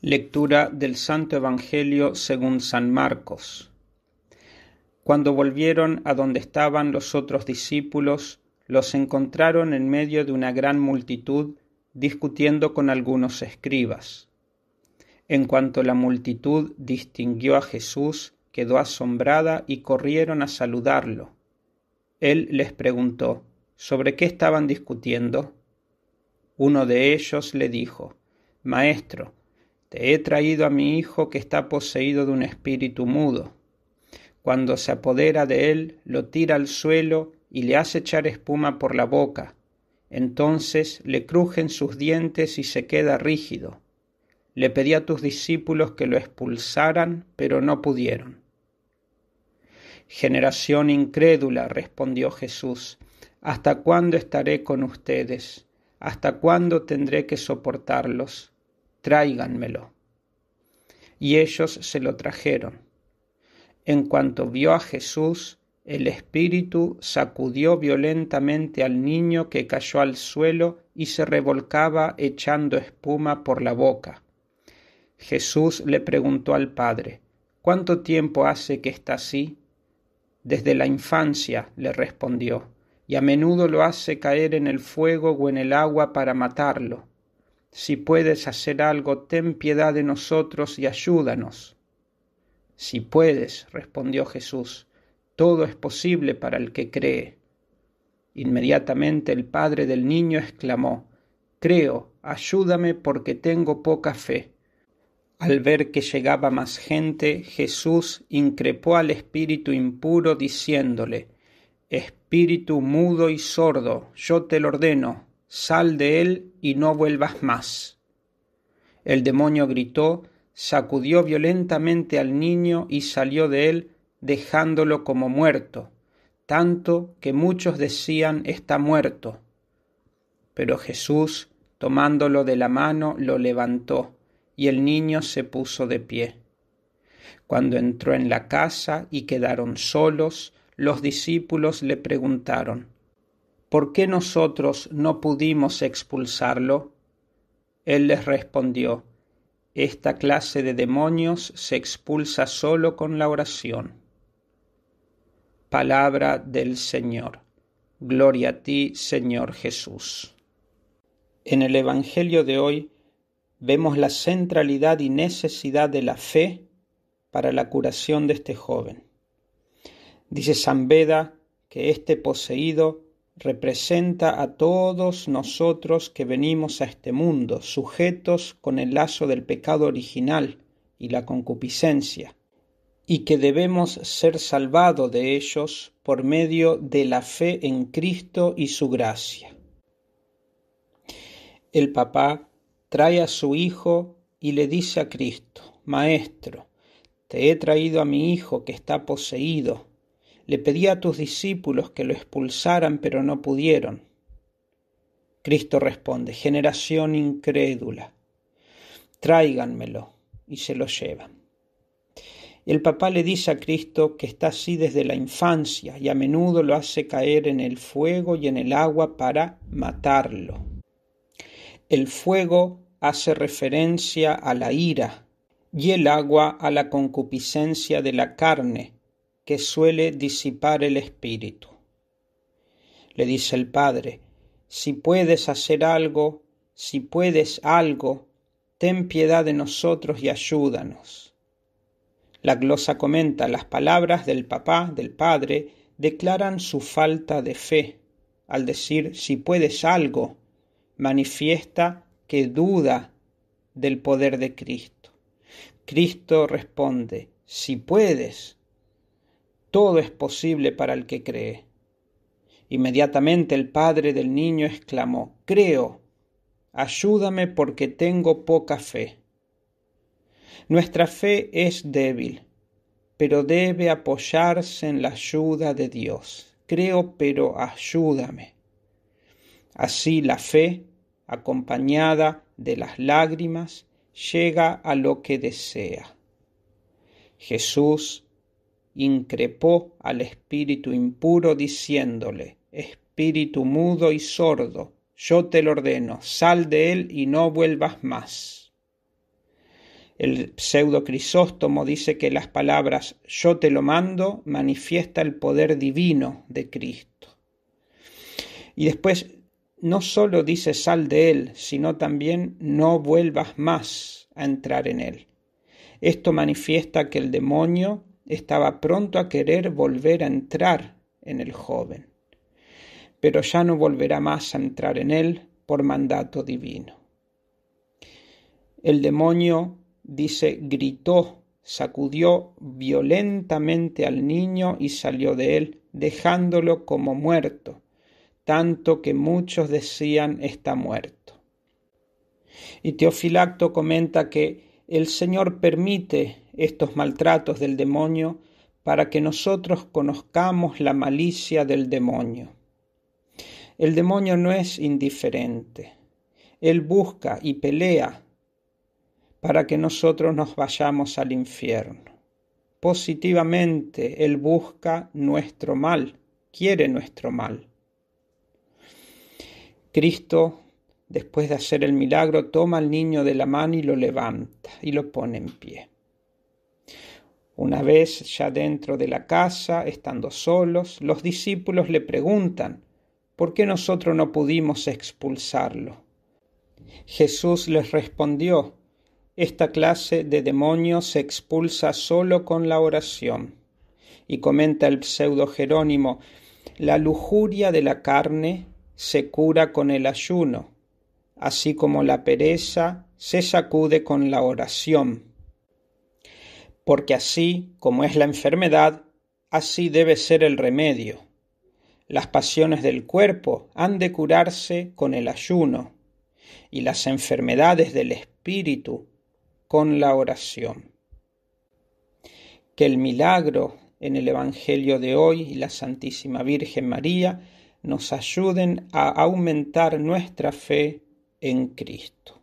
Lectura del Santo Evangelio según San Marcos. Cuando volvieron a donde estaban los otros discípulos, los encontraron en medio de una gran multitud discutiendo con algunos escribas. En cuanto la multitud distinguió a Jesús, quedó asombrada y corrieron a saludarlo. Él les preguntó, ¿sobre qué estaban discutiendo? Uno de ellos le dijo, Maestro, te he traído a mi hijo que está poseído de un espíritu mudo. Cuando se apodera de él, lo tira al suelo y le hace echar espuma por la boca. Entonces le crujen sus dientes y se queda rígido. Le pedí a tus discípulos que lo expulsaran, pero no pudieron. Generación incrédula, respondió Jesús, ¿hasta cuándo estaré con ustedes? ¿Hasta cuándo tendré que soportarlos? Tráiganmelo. Y ellos se lo trajeron. En cuanto vio a Jesús, el espíritu sacudió violentamente al niño que cayó al suelo y se revolcaba echando espuma por la boca. Jesús le preguntó al padre, ¿Cuánto tiempo hace que está así? Desde la infancia, le respondió, y a menudo lo hace caer en el fuego o en el agua para matarlo. Si puedes hacer algo, ten piedad de nosotros y ayúdanos. Si puedes, respondió Jesús, todo es posible para el que cree. Inmediatamente el padre del niño exclamó, Creo, ayúdame porque tengo poca fe. Al ver que llegaba más gente, Jesús increpó al espíritu impuro diciéndole, Espíritu mudo y sordo, yo te lo ordeno, sal de él y no vuelvas más. El demonio gritó, sacudió violentamente al niño y salió de él, dejándolo como muerto, tanto que muchos decían está muerto. Pero Jesús, tomándolo de la mano, lo levantó, y el niño se puso de pie. Cuando entró en la casa y quedaron solos, los discípulos le preguntaron, ¿por qué nosotros no pudimos expulsarlo? Él les respondió, esta clase de demonios se expulsa solo con la oración. Palabra del Señor. Gloria a ti, Señor Jesús. En el Evangelio de hoy vemos la centralidad y necesidad de la fe para la curación de este joven. Dice San Beda que este poseído representa a todos nosotros que venimos a este mundo, sujetos con el lazo del pecado original y la concupiscencia, y que debemos ser salvados de ellos por medio de la fe en Cristo y su gracia. El papá trae a su hijo y le dice a Cristo, Maestro, te he traído a mi hijo que está poseído le pedí a tus discípulos que lo expulsaran, pero no pudieron. Cristo responde, generación incrédula, tráiganmelo, y se lo llevan. El papá le dice a Cristo que está así desde la infancia y a menudo lo hace caer en el fuego y en el agua para matarlo. El fuego hace referencia a la ira y el agua a la concupiscencia de la carne que suele disipar el espíritu. Le dice el Padre, si puedes hacer algo, si puedes algo, ten piedad de nosotros y ayúdanos. La glosa comenta las palabras del papá, del padre, declaran su falta de fe. Al decir si puedes algo, manifiesta que duda del poder de Cristo. Cristo responde, si puedes, todo es posible para el que cree. Inmediatamente el padre del niño exclamó, Creo, ayúdame porque tengo poca fe. Nuestra fe es débil, pero debe apoyarse en la ayuda de Dios. Creo, pero ayúdame. Así la fe, acompañada de las lágrimas, llega a lo que desea. Jesús increpó al espíritu impuro diciéndole, Espíritu mudo y sordo, yo te lo ordeno, sal de él y no vuelvas más. El pseudo Crisóstomo dice que las palabras yo te lo mando manifiesta el poder divino de Cristo. Y después no solo dice sal de él, sino también no vuelvas más a entrar en él. Esto manifiesta que el demonio estaba pronto a querer volver a entrar en el joven, pero ya no volverá más a entrar en él por mandato divino. El demonio, dice, gritó, sacudió violentamente al niño y salió de él, dejándolo como muerto, tanto que muchos decían está muerto. Y Teofilacto comenta que el Señor permite estos maltratos del demonio para que nosotros conozcamos la malicia del demonio. El demonio no es indiferente. Él busca y pelea para que nosotros nos vayamos al infierno. Positivamente, Él busca nuestro mal, quiere nuestro mal. Cristo después de hacer el milagro, toma al niño de la mano y lo levanta y lo pone en pie. Una vez ya dentro de la casa, estando solos, los discípulos le preguntan, ¿por qué nosotros no pudimos expulsarlo? Jesús les respondió, esta clase de demonios se expulsa solo con la oración. Y comenta el pseudo Jerónimo, la lujuria de la carne se cura con el ayuno, así como la pereza se sacude con la oración. Porque así como es la enfermedad, así debe ser el remedio. Las pasiones del cuerpo han de curarse con el ayuno y las enfermedades del espíritu con la oración. Que el milagro en el Evangelio de hoy y la Santísima Virgen María nos ayuden a aumentar nuestra fe en Cristo.